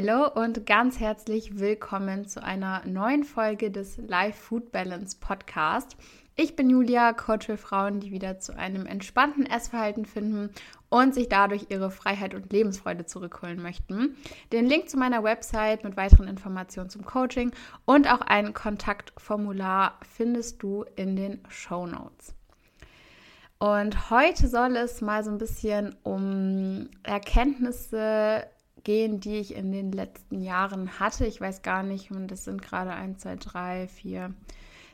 Hallo und ganz herzlich willkommen zu einer neuen Folge des Life Food Balance Podcast. Ich bin Julia, Coach für Frauen, die wieder zu einem entspannten Essverhalten finden und sich dadurch ihre Freiheit und Lebensfreude zurückholen möchten. Den Link zu meiner Website mit weiteren Informationen zum Coaching und auch ein Kontaktformular findest du in den Show Notes. Und heute soll es mal so ein bisschen um Erkenntnisse gehen, die ich in den letzten Jahren hatte. Ich weiß gar nicht, und das sind gerade 1, 2, 3, 4.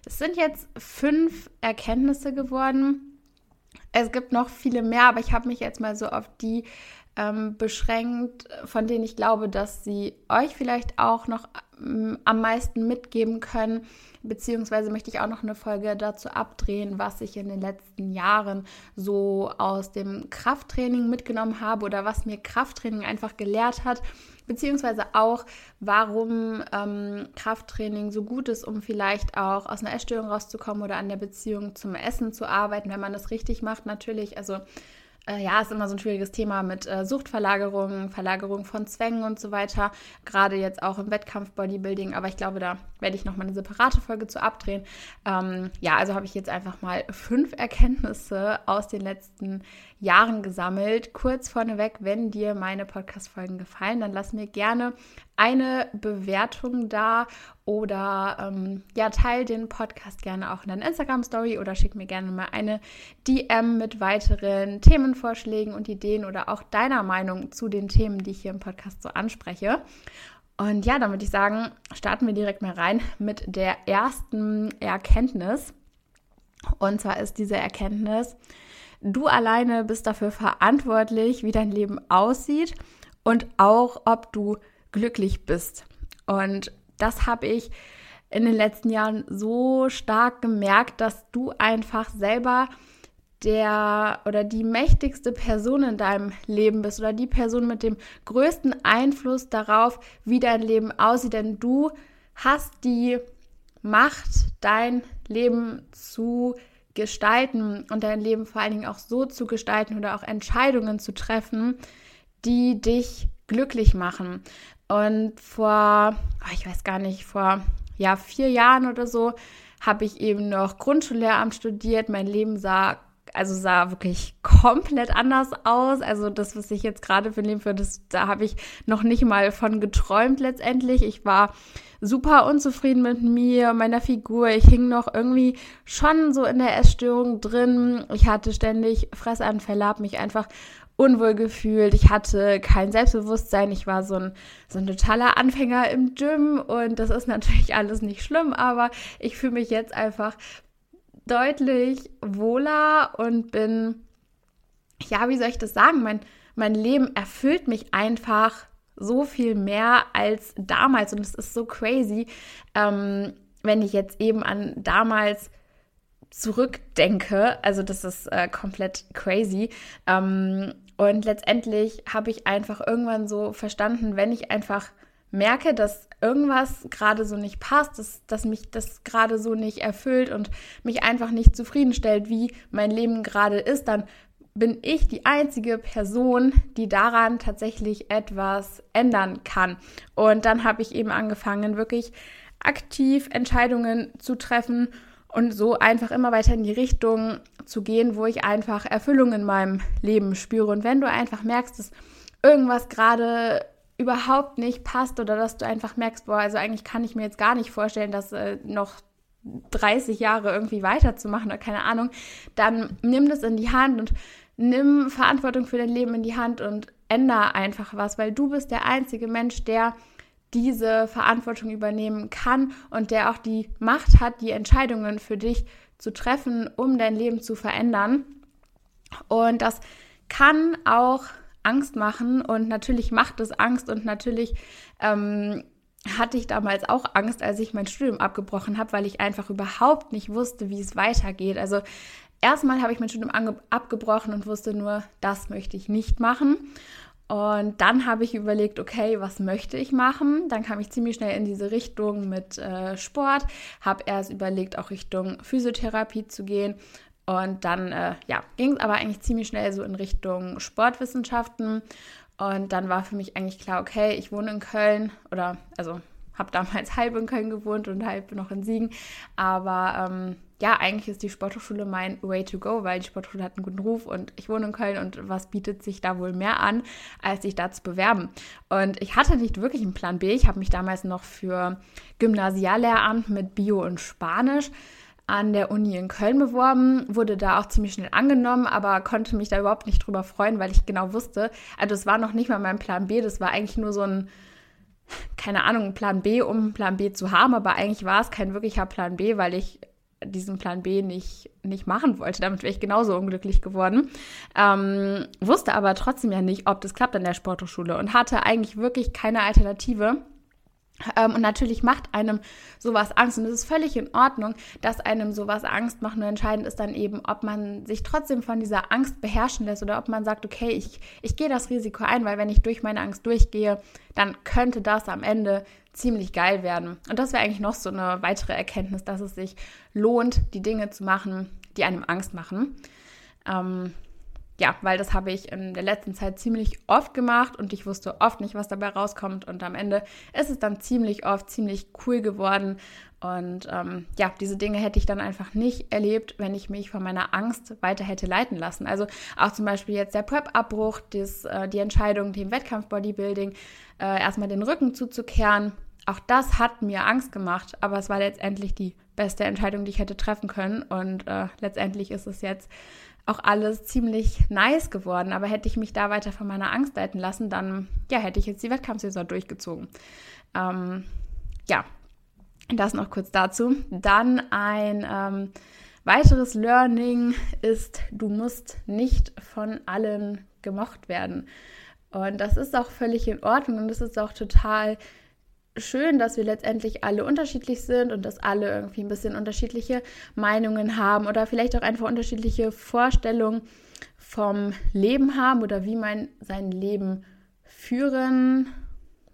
Es sind jetzt fünf Erkenntnisse geworden. Es gibt noch viele mehr, aber ich habe mich jetzt mal so auf die ähm, beschränkt, von denen ich glaube, dass sie euch vielleicht auch noch am meisten mitgeben können. Beziehungsweise möchte ich auch noch eine Folge dazu abdrehen, was ich in den letzten Jahren so aus dem Krafttraining mitgenommen habe oder was mir Krafttraining einfach gelehrt hat. Beziehungsweise auch, warum ähm, Krafttraining so gut ist, um vielleicht auch aus einer Essstörung rauszukommen oder an der Beziehung zum Essen zu arbeiten, wenn man das richtig macht. Natürlich, also ja, ist immer so ein schwieriges Thema mit äh, Suchtverlagerungen, Verlagerung von Zwängen und so weiter. Gerade jetzt auch im Wettkampf-Bodybuilding. Aber ich glaube, da werde ich nochmal eine separate Folge zu abdrehen. Ähm, ja, also habe ich jetzt einfach mal fünf Erkenntnisse aus den letzten Jahren gesammelt. Kurz vorneweg, wenn dir meine Podcast-Folgen gefallen, dann lass mir gerne eine Bewertung da oder ähm, ja, teil den Podcast gerne auch in deiner Instagram-Story oder schick mir gerne mal eine DM mit weiteren Themenvorschlägen und Ideen oder auch deiner Meinung zu den Themen, die ich hier im Podcast so anspreche. Und ja, dann würde ich sagen, starten wir direkt mal rein mit der ersten Erkenntnis. Und zwar ist diese Erkenntnis, du alleine bist dafür verantwortlich, wie dein Leben aussieht und auch, ob du glücklich bist. Und das habe ich in den letzten Jahren so stark gemerkt, dass du einfach selber der oder die mächtigste Person in deinem Leben bist oder die Person mit dem größten Einfluss darauf, wie dein Leben aussieht. Denn du hast die Macht, dein Leben zu gestalten und dein Leben vor allen Dingen auch so zu gestalten oder auch Entscheidungen zu treffen, die dich glücklich machen. Und vor, ah, ich weiß gar nicht, vor ja, vier Jahren oder so habe ich eben noch Grundschullehramt studiert. Mein Leben sah also sah wirklich komplett anders aus. Also das, was ich jetzt gerade für ein Leben führe, das, da habe ich noch nicht mal von geträumt letztendlich. Ich war super unzufrieden mit mir, meiner Figur. Ich hing noch irgendwie schon so in der Essstörung drin. Ich hatte ständig Fressanfälle, habe mich einfach unwohl gefühlt. Ich hatte kein Selbstbewusstsein. Ich war so ein, so ein totaler Anfänger im Gym und das ist natürlich alles nicht schlimm, aber ich fühle mich jetzt einfach deutlich wohler und bin, ja, wie soll ich das sagen? Mein, mein Leben erfüllt mich einfach so viel mehr als damals und es ist so crazy, ähm, wenn ich jetzt eben an damals zurückdenke. Also das ist äh, komplett crazy. Ähm, und letztendlich habe ich einfach irgendwann so verstanden, wenn ich einfach merke, dass irgendwas gerade so nicht passt, dass, dass mich das gerade so nicht erfüllt und mich einfach nicht zufriedenstellt, wie mein Leben gerade ist, dann bin ich die einzige Person, die daran tatsächlich etwas ändern kann. Und dann habe ich eben angefangen, wirklich aktiv Entscheidungen zu treffen und so einfach immer weiter in die Richtung zu gehen, wo ich einfach Erfüllung in meinem Leben spüre. Und wenn du einfach merkst, dass irgendwas gerade überhaupt nicht passt oder dass du einfach merkst, boah, also eigentlich kann ich mir jetzt gar nicht vorstellen, dass äh, noch 30 Jahre irgendwie weiterzumachen oder keine Ahnung, dann nimm das in die Hand und nimm Verantwortung für dein Leben in die Hand und ändere einfach was, weil du bist der einzige Mensch, der diese Verantwortung übernehmen kann und der auch die Macht hat, die Entscheidungen für dich zu treffen, um dein Leben zu verändern. Und das kann auch Angst machen und natürlich macht es Angst und natürlich ähm, hatte ich damals auch Angst, als ich mein Studium abgebrochen habe, weil ich einfach überhaupt nicht wusste, wie es weitergeht. Also erstmal habe ich mein Studium abgebrochen und wusste nur, das möchte ich nicht machen. Und dann habe ich überlegt, okay, was möchte ich machen? Dann kam ich ziemlich schnell in diese Richtung mit äh, Sport, habe erst überlegt, auch Richtung Physiotherapie zu gehen. Und dann äh, ja, ging es aber eigentlich ziemlich schnell so in Richtung Sportwissenschaften. Und dann war für mich eigentlich klar, okay, ich wohne in Köln oder also habe damals halb in Köln gewohnt und halb noch in Siegen. Aber ähm, ja, eigentlich ist die Sporthochschule mein Way to go, weil die Sporthochschule hat einen guten Ruf und ich wohne in Köln und was bietet sich da wohl mehr an, als sich da zu bewerben. Und ich hatte nicht wirklich einen Plan B. Ich habe mich damals noch für Gymnasiallehramt mit Bio und Spanisch an der Uni in Köln beworben, wurde da auch ziemlich schnell angenommen, aber konnte mich da überhaupt nicht drüber freuen, weil ich genau wusste, also es war noch nicht mal mein Plan B, das war eigentlich nur so ein keine Ahnung, Plan B, um Plan B zu haben, aber eigentlich war es kein wirklicher Plan B, weil ich diesen Plan B nicht, nicht machen wollte. Damit wäre ich genauso unglücklich geworden. Ähm, wusste aber trotzdem ja nicht, ob das klappt an der Sporthochschule und hatte eigentlich wirklich keine Alternative und natürlich macht einem sowas Angst und es ist völlig in Ordnung, dass einem sowas Angst macht. Nur entscheidend ist dann eben, ob man sich trotzdem von dieser Angst beherrschen lässt oder ob man sagt, okay, ich, ich gehe das Risiko ein, weil wenn ich durch meine Angst durchgehe, dann könnte das am Ende ziemlich geil werden. Und das wäre eigentlich noch so eine weitere Erkenntnis, dass es sich lohnt, die Dinge zu machen, die einem Angst machen. Ähm, ja, weil das habe ich in der letzten Zeit ziemlich oft gemacht und ich wusste oft nicht, was dabei rauskommt. Und am Ende ist es dann ziemlich oft ziemlich cool geworden. Und ähm, ja, diese Dinge hätte ich dann einfach nicht erlebt, wenn ich mich von meiner Angst weiter hätte leiten lassen. Also auch zum Beispiel jetzt der Prep-Abbruch, äh, die Entscheidung, dem Wettkampf-Bodybuilding äh, erstmal den Rücken zuzukehren. Auch das hat mir Angst gemacht, aber es war letztendlich die beste Entscheidung, die ich hätte treffen können. Und äh, letztendlich ist es jetzt auch alles ziemlich nice geworden. Aber hätte ich mich da weiter von meiner Angst leiten lassen, dann ja, hätte ich jetzt die Wettkampfsaison durchgezogen. Ähm, ja, das noch kurz dazu. Dann ein ähm, weiteres Learning ist, du musst nicht von allen gemocht werden. Und das ist auch völlig in Ordnung und es ist auch total schön, dass wir letztendlich alle unterschiedlich sind und dass alle irgendwie ein bisschen unterschiedliche Meinungen haben oder vielleicht auch einfach unterschiedliche Vorstellungen vom Leben haben oder wie man sein Leben führen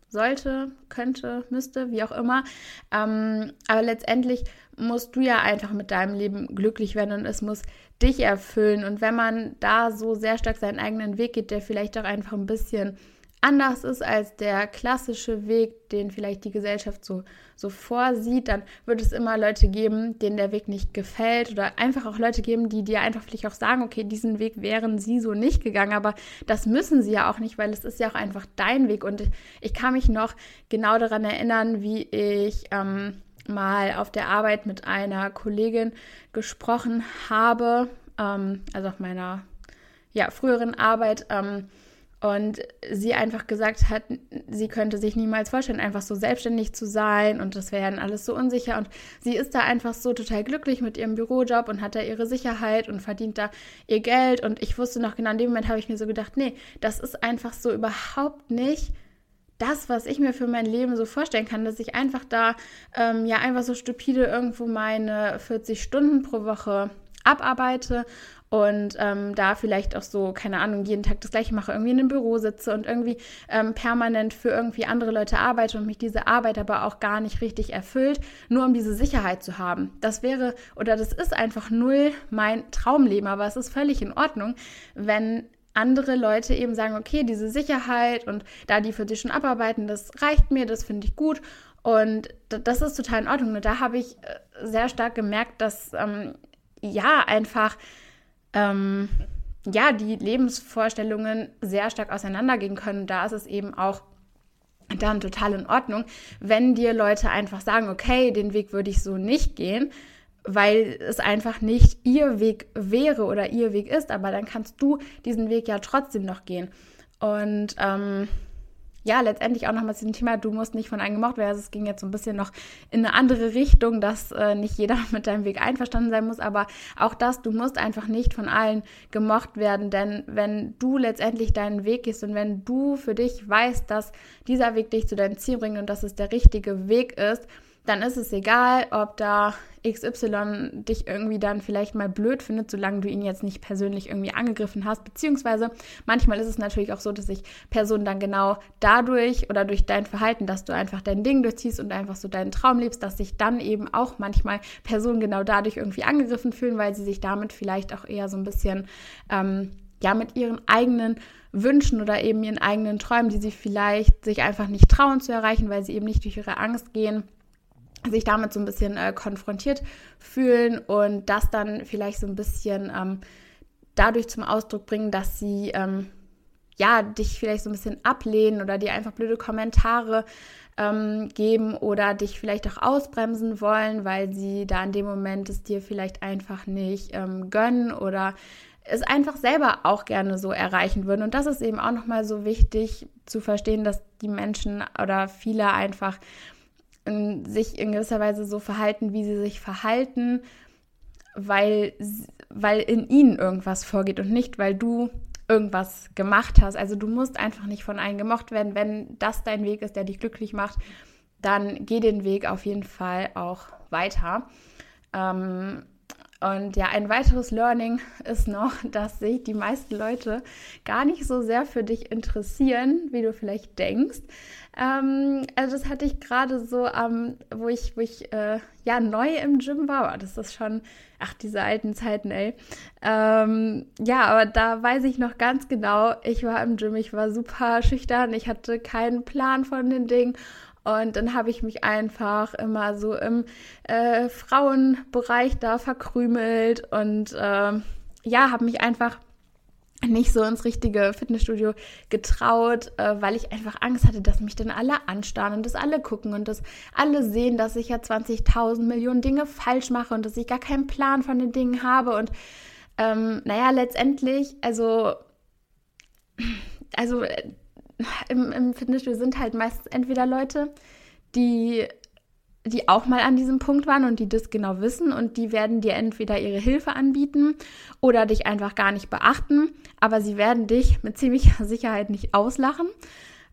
sollte, könnte, müsste, wie auch immer. Ähm, aber letztendlich musst du ja einfach mit deinem Leben glücklich werden und es muss dich erfüllen. Und wenn man da so sehr stark seinen eigenen Weg geht, der vielleicht auch einfach ein bisschen anders ist als der klassische Weg, den vielleicht die Gesellschaft so, so vorsieht, dann wird es immer Leute geben, denen der Weg nicht gefällt oder einfach auch Leute geben, die dir einfach vielleicht auch sagen, okay, diesen Weg wären sie so nicht gegangen, aber das müssen sie ja auch nicht, weil es ist ja auch einfach dein Weg. Und ich kann mich noch genau daran erinnern, wie ich ähm, mal auf der Arbeit mit einer Kollegin gesprochen habe, ähm, also auf meiner ja, früheren Arbeit, ähm, und sie einfach gesagt hat, sie könnte sich niemals vorstellen, einfach so selbstständig zu sein und das wäre dann alles so unsicher. Und sie ist da einfach so total glücklich mit ihrem Bürojob und hat da ihre Sicherheit und verdient da ihr Geld. Und ich wusste noch genau, in dem Moment habe ich mir so gedacht, nee, das ist einfach so überhaupt nicht das, was ich mir für mein Leben so vorstellen kann, dass ich einfach da ähm, ja einfach so stupide irgendwo meine 40 Stunden pro Woche abarbeite und ähm, da vielleicht auch so, keine Ahnung, jeden Tag das gleiche mache, irgendwie in einem Büro sitze und irgendwie ähm, permanent für irgendwie andere Leute arbeite und mich diese Arbeit aber auch gar nicht richtig erfüllt, nur um diese Sicherheit zu haben. Das wäre oder das ist einfach null mein Traumleben, aber es ist völlig in Ordnung, wenn andere Leute eben sagen, okay, diese Sicherheit und da die für dich schon abarbeiten, das reicht mir, das finde ich gut. Und das ist total in Ordnung. Und da habe ich äh, sehr stark gemerkt, dass ähm, ja einfach ähm, ja, die Lebensvorstellungen sehr stark auseinandergehen können. Da ist es eben auch dann total in Ordnung, wenn dir Leute einfach sagen, okay, den Weg würde ich so nicht gehen, weil es einfach nicht ihr Weg wäre oder ihr Weg ist, aber dann kannst du diesen Weg ja trotzdem noch gehen. Und ähm, ja, letztendlich auch nochmal zu dem Thema, du musst nicht von einem gemocht werden. Also es ging jetzt so ein bisschen noch in eine andere Richtung, dass äh, nicht jeder mit deinem Weg einverstanden sein muss, aber auch das, du musst einfach nicht von allen gemocht werden, denn wenn du letztendlich deinen Weg gehst und wenn du für dich weißt, dass dieser Weg dich zu deinem Ziel bringt und dass es der richtige Weg ist, dann ist es egal, ob da XY dich irgendwie dann vielleicht mal blöd findet, solange du ihn jetzt nicht persönlich irgendwie angegriffen hast. Beziehungsweise manchmal ist es natürlich auch so, dass sich Personen dann genau dadurch oder durch dein Verhalten, dass du einfach dein Ding durchziehst und einfach so deinen Traum lebst, dass sich dann eben auch manchmal Personen genau dadurch irgendwie angegriffen fühlen, weil sie sich damit vielleicht auch eher so ein bisschen ähm, ja mit ihren eigenen Wünschen oder eben ihren eigenen Träumen, die sie vielleicht sich einfach nicht trauen zu erreichen, weil sie eben nicht durch ihre Angst gehen, sich damit so ein bisschen äh, konfrontiert fühlen und das dann vielleicht so ein bisschen ähm, dadurch zum Ausdruck bringen, dass sie ähm, ja dich vielleicht so ein bisschen ablehnen oder dir einfach blöde Kommentare ähm, geben oder dich vielleicht auch ausbremsen wollen, weil sie da in dem Moment es dir vielleicht einfach nicht ähm, gönnen oder es einfach selber auch gerne so erreichen würden. Und das ist eben auch nochmal so wichtig zu verstehen, dass die Menschen oder viele einfach in, sich in gewisser Weise so verhalten, wie sie sich verhalten, weil, weil in ihnen irgendwas vorgeht und nicht, weil du irgendwas gemacht hast. Also du musst einfach nicht von allen gemocht werden. Wenn das dein Weg ist, der dich glücklich macht, dann geh den Weg auf jeden Fall auch weiter. Ähm, und ja, ein weiteres Learning ist noch, dass sich die meisten Leute gar nicht so sehr für dich interessieren, wie du vielleicht denkst. Ähm, also das hatte ich gerade so, ähm, wo ich, wo ich äh, ja neu im Gym war. Das ist schon, ach, diese alten Zeiten, ey. Ähm, ja, aber da weiß ich noch ganz genau, ich war im Gym, ich war super schüchtern, ich hatte keinen Plan von den Dingen und dann habe ich mich einfach immer so im äh, Frauenbereich da verkrümelt und äh, ja, habe mich einfach nicht so ins richtige Fitnessstudio getraut, äh, weil ich einfach Angst hatte, dass mich dann alle anstarren und dass alle gucken und dass alle sehen, dass ich ja 20.000 Millionen Dinge falsch mache und dass ich gar keinen Plan von den Dingen habe. Und ähm, naja, letztendlich, also, also äh, im, im Fitnessstudio sind halt meistens entweder Leute, die die auch mal an diesem Punkt waren und die das genau wissen und die werden dir entweder ihre Hilfe anbieten oder dich einfach gar nicht beachten, aber sie werden dich mit ziemlicher Sicherheit nicht auslachen.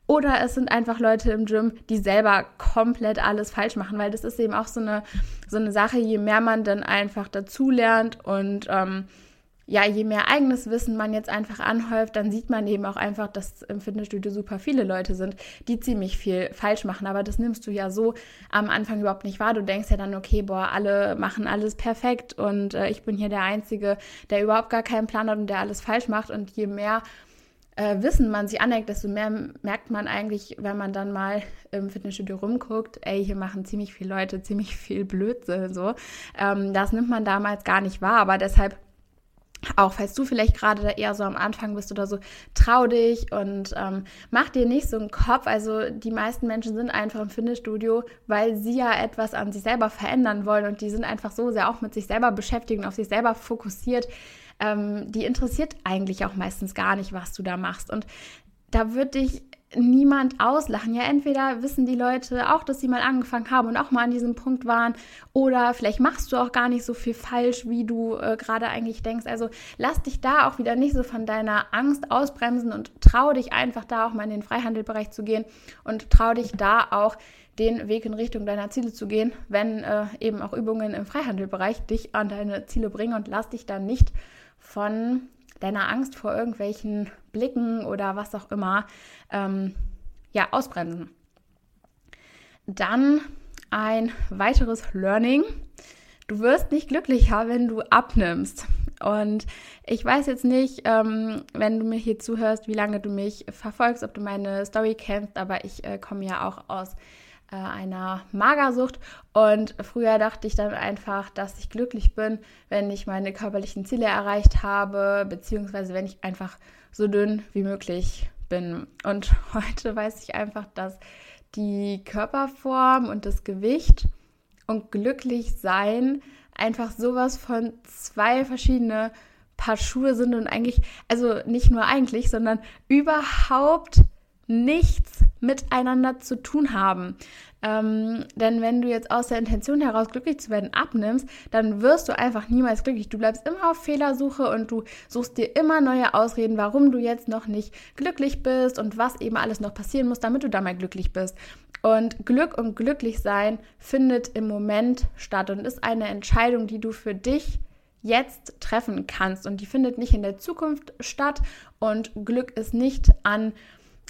Oder es sind einfach Leute im Gym, die selber komplett alles falsch machen, weil das ist eben auch so eine, so eine Sache, je mehr man dann einfach dazulernt und ähm, ja, je mehr eigenes Wissen man jetzt einfach anhäuft, dann sieht man eben auch einfach, dass im Fitnessstudio super viele Leute sind, die ziemlich viel falsch machen. Aber das nimmst du ja so am Anfang überhaupt nicht wahr. Du denkst ja dann, okay, boah, alle machen alles perfekt und äh, ich bin hier der Einzige, der überhaupt gar keinen Plan hat und der alles falsch macht. Und je mehr äh, Wissen man sich aneckt, desto mehr merkt man eigentlich, wenn man dann mal im Fitnessstudio rumguckt, ey, hier machen ziemlich viele Leute ziemlich viel Blödsinn. So. Ähm, das nimmt man damals gar nicht wahr. Aber deshalb auch falls du vielleicht gerade da eher so am Anfang bist oder so, trau dich und ähm, mach dir nicht so einen Kopf. Also die meisten Menschen sind einfach im Fitnessstudio, weil sie ja etwas an sich selber verändern wollen und die sind einfach so sehr auch mit sich selber beschäftigt und auf sich selber fokussiert. Ähm, die interessiert eigentlich auch meistens gar nicht, was du da machst. Und da würde ich niemand auslachen. Ja, entweder wissen die Leute auch, dass sie mal angefangen haben und auch mal an diesem Punkt waren, oder vielleicht machst du auch gar nicht so viel falsch, wie du äh, gerade eigentlich denkst. Also lass dich da auch wieder nicht so von deiner Angst ausbremsen und trau dich einfach da auch mal in den Freihandelbereich zu gehen und trau dich da auch den Weg in Richtung deiner Ziele zu gehen, wenn äh, eben auch Übungen im Freihandelbereich dich an deine Ziele bringen und lass dich dann nicht von deiner Angst vor irgendwelchen Blicken oder was auch immer ähm, ja, ausbremsen. Dann ein weiteres Learning. Du wirst nicht glücklicher, wenn du abnimmst. Und ich weiß jetzt nicht, ähm, wenn du mir hier zuhörst, wie lange du mich verfolgst, ob du meine Story kennst, aber ich äh, komme ja auch aus äh, einer Magersucht. Und früher dachte ich dann einfach, dass ich glücklich bin, wenn ich meine körperlichen Ziele erreicht habe, beziehungsweise wenn ich einfach so dünn wie möglich bin. Und heute weiß ich einfach, dass die Körperform und das Gewicht und glücklich sein einfach sowas von zwei verschiedene Paar Schuhe sind und eigentlich, also nicht nur eigentlich, sondern überhaupt nichts miteinander zu tun haben. Ähm, denn wenn du jetzt aus der Intention heraus glücklich zu werden abnimmst, dann wirst du einfach niemals glücklich. Du bleibst immer auf Fehlersuche und du suchst dir immer neue Ausreden, warum du jetzt noch nicht glücklich bist und was eben alles noch passieren muss, damit du da mal glücklich bist. Und Glück und Glücklichsein findet im Moment statt und ist eine Entscheidung, die du für dich jetzt treffen kannst. Und die findet nicht in der Zukunft statt. Und Glück ist nicht an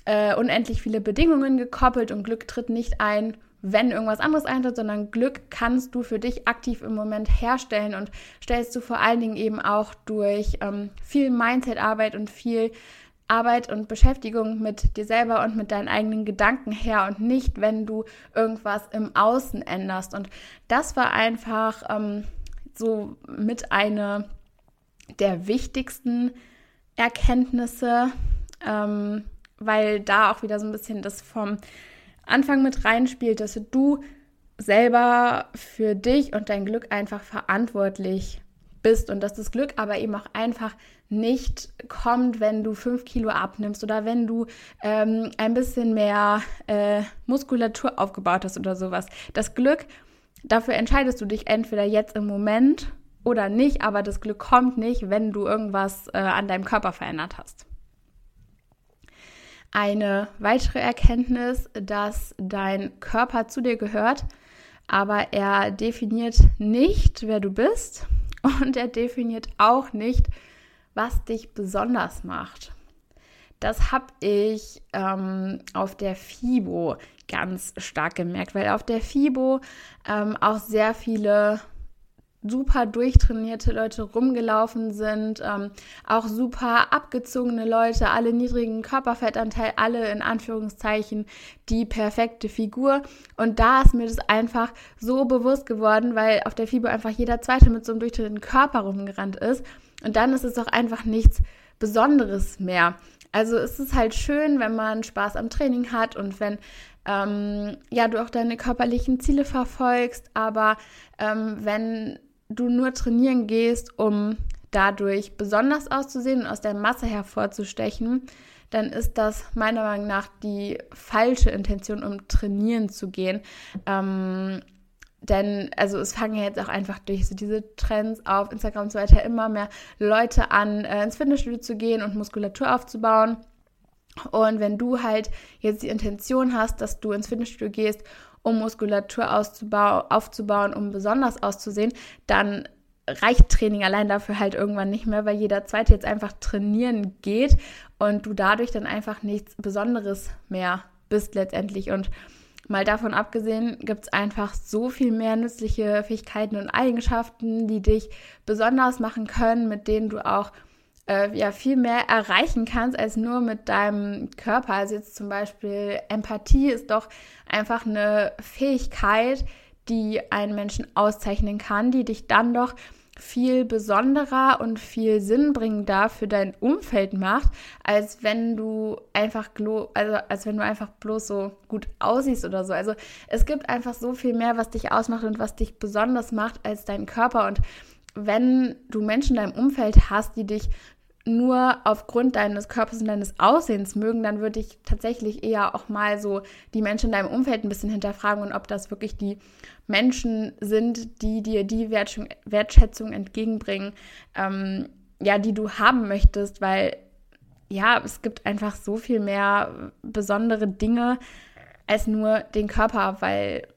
äh, unendlich viele Bedingungen gekoppelt und Glück tritt nicht ein, wenn irgendwas anderes eintritt, sondern Glück kannst du für dich aktiv im Moment herstellen und stellst du vor allen Dingen eben auch durch ähm, viel Mindset-Arbeit und viel Arbeit und Beschäftigung mit dir selber und mit deinen eigenen Gedanken her und nicht, wenn du irgendwas im Außen änderst. Und das war einfach ähm, so mit einer der wichtigsten Erkenntnisse, ähm, weil da auch wieder so ein bisschen das vom Anfang mit reinspielt, dass du selber für dich und dein Glück einfach verantwortlich bist und dass das Glück aber eben auch einfach nicht kommt, wenn du fünf Kilo abnimmst oder wenn du ähm, ein bisschen mehr äh, Muskulatur aufgebaut hast oder sowas. Das Glück, dafür entscheidest du dich entweder jetzt im Moment oder nicht, aber das Glück kommt nicht, wenn du irgendwas äh, an deinem Körper verändert hast. Eine weitere Erkenntnis, dass dein Körper zu dir gehört, aber er definiert nicht, wer du bist und er definiert auch nicht, was dich besonders macht. Das habe ich ähm, auf der FIBO ganz stark gemerkt, weil auf der FIBO ähm, auch sehr viele super durchtrainierte Leute rumgelaufen sind, ähm, auch super abgezogene Leute, alle niedrigen Körperfettanteil, alle in Anführungszeichen die perfekte Figur. Und da ist mir das einfach so bewusst geworden, weil auf der FIBO einfach jeder Zweite mit so einem durchtrainierten Körper rumgerannt ist. Und dann ist es auch einfach nichts Besonderes mehr. Also es ist halt schön, wenn man Spaß am Training hat und wenn ähm, ja du auch deine körperlichen Ziele verfolgst, aber ähm, wenn du nur trainieren gehst, um dadurch besonders auszusehen und aus der Masse hervorzustechen, dann ist das meiner Meinung nach die falsche Intention, um trainieren zu gehen. Ähm, denn, also es fangen ja jetzt auch einfach durch so diese Trends auf Instagram und so weiter immer mehr Leute an, äh, ins Fitnessstudio zu gehen und Muskulatur aufzubauen. Und wenn du halt jetzt die Intention hast, dass du ins Fitnessstudio gehst, um Muskulatur aufzubauen, um besonders auszusehen, dann reicht Training allein dafür halt irgendwann nicht mehr, weil jeder Zweite jetzt einfach trainieren geht und du dadurch dann einfach nichts Besonderes mehr bist letztendlich. Und mal davon abgesehen, gibt es einfach so viel mehr nützliche Fähigkeiten und Eigenschaften, die dich besonders machen können, mit denen du auch äh, ja viel mehr erreichen kannst als nur mit deinem Körper. Also jetzt zum Beispiel Empathie ist doch einfach eine Fähigkeit, die einen Menschen auszeichnen kann, die dich dann doch viel besonderer und viel sinnbringender für dein Umfeld macht, als wenn du einfach also als wenn du einfach bloß so gut aussiehst oder so. Also es gibt einfach so viel mehr, was dich ausmacht und was dich besonders macht als dein Körper und wenn du Menschen in deinem Umfeld hast, die dich nur aufgrund deines Körpers und deines Aussehens mögen, dann würde ich tatsächlich eher auch mal so die Menschen in deinem Umfeld ein bisschen hinterfragen und ob das wirklich die Menschen sind, die dir die Wertschätzung entgegenbringen, ähm, ja, die du haben möchtest, weil ja, es gibt einfach so viel mehr besondere Dinge als nur den Körper, weil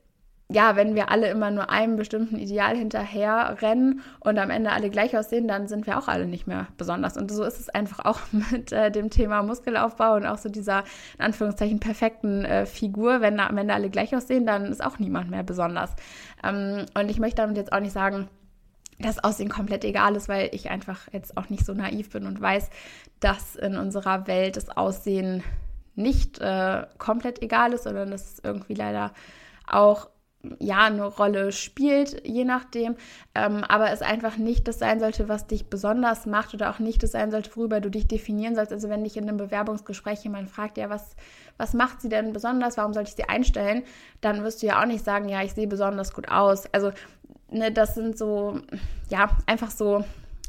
ja, wenn wir alle immer nur einem bestimmten Ideal hinterher rennen und am Ende alle gleich aussehen, dann sind wir auch alle nicht mehr besonders. Und so ist es einfach auch mit äh, dem Thema Muskelaufbau und auch so dieser, in Anführungszeichen, perfekten äh, Figur. Wenn am Ende alle gleich aussehen, dann ist auch niemand mehr besonders. Ähm, und ich möchte damit jetzt auch nicht sagen, dass Aussehen komplett egal ist, weil ich einfach jetzt auch nicht so naiv bin und weiß, dass in unserer Welt das Aussehen nicht äh, komplett egal ist, sondern dass es irgendwie leider auch ja, eine Rolle spielt, je nachdem, ähm, aber es einfach nicht das sein sollte, was dich besonders macht oder auch nicht das sein sollte, worüber du dich definieren sollst. Also wenn dich in einem Bewerbungsgespräch jemand fragt, ja, was, was macht sie denn besonders, warum sollte ich sie einstellen, dann wirst du ja auch nicht sagen, ja, ich sehe besonders gut aus. Also ne, das sind so, ja, einfach so,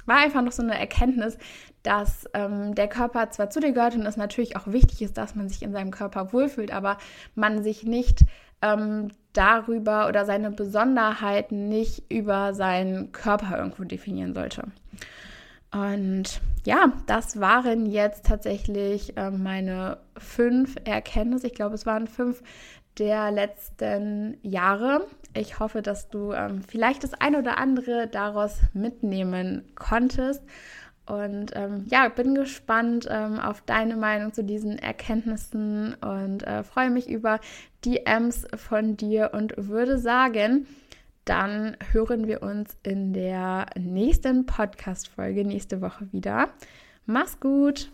war einfach noch so eine Erkenntnis, dass ähm, der Körper zwar zu dir gehört und es natürlich auch wichtig ist, dass man sich in seinem Körper wohlfühlt, aber man sich nicht ähm, darüber oder seine Besonderheiten nicht über seinen Körper irgendwo definieren sollte. Und ja, das waren jetzt tatsächlich äh, meine fünf Erkenntnisse. Ich glaube, es waren fünf der letzten Jahre. Ich hoffe, dass du ähm, vielleicht das ein oder andere daraus mitnehmen konntest. Und ähm, ja, bin gespannt ähm, auf deine Meinung zu diesen Erkenntnissen und äh, freue mich über DMs von dir und würde sagen, dann hören wir uns in der nächsten Podcast-Folge nächste Woche wieder. Mach's gut!